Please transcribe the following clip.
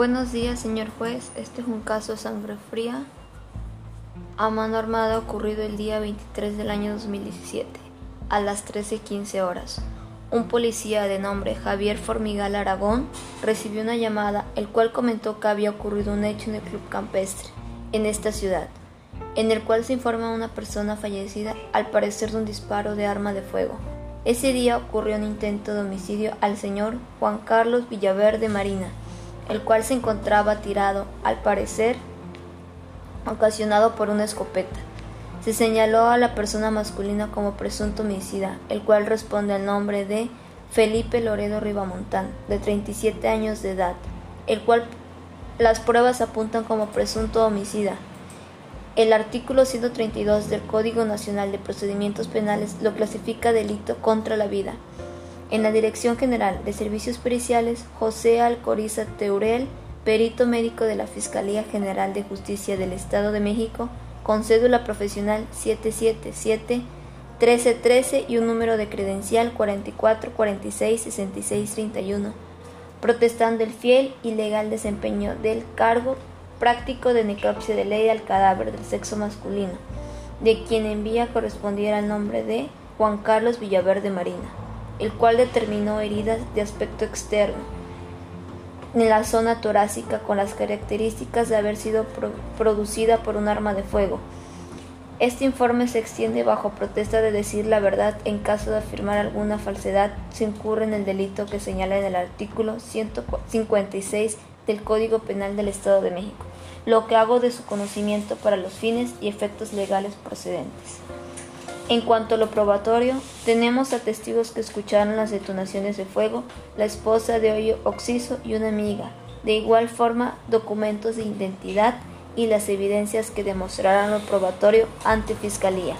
Buenos días, señor juez. Este es un caso sangre fría a mano armada ocurrido el día 23 del año 2017, a las 13.15 horas. Un policía de nombre Javier Formigal Aragón recibió una llamada, el cual comentó que había ocurrido un hecho en el club campestre, en esta ciudad, en el cual se informa una persona fallecida al parecer de un disparo de arma de fuego. Ese día ocurrió un intento de homicidio al señor Juan Carlos Villaverde Marina, el cual se encontraba tirado, al parecer, ocasionado por una escopeta. Se señaló a la persona masculina como presunto homicida, el cual responde al nombre de Felipe Loredo Ribamontán, de 37 años de edad, el cual las pruebas apuntan como presunto homicida. El artículo 132 del Código Nacional de Procedimientos Penales lo clasifica delito contra la vida. En la Dirección General de Servicios Periciales, José Alcoriza Teurel, perito médico de la Fiscalía General de Justicia del Estado de México, con cédula profesional 777 1313 y un número de credencial 44 46 66 31, protestando el fiel y legal desempeño del cargo práctico de necropsia de ley al cadáver del sexo masculino, de quien envía correspondiera al nombre de Juan Carlos Villaverde Marina el cual determinó heridas de aspecto externo en la zona torácica con las características de haber sido producida por un arma de fuego. Este informe se extiende bajo protesta de decir la verdad en caso de afirmar alguna falsedad se incurre en el delito que señala en el artículo 156 del Código Penal del Estado de México, lo que hago de su conocimiento para los fines y efectos legales procedentes. En cuanto a lo probatorio, tenemos a testigos que escucharon las detonaciones de fuego, la esposa de Hoyo Oxiso y una amiga. De igual forma, documentos de identidad y las evidencias que demostrarán lo probatorio ante Fiscalía.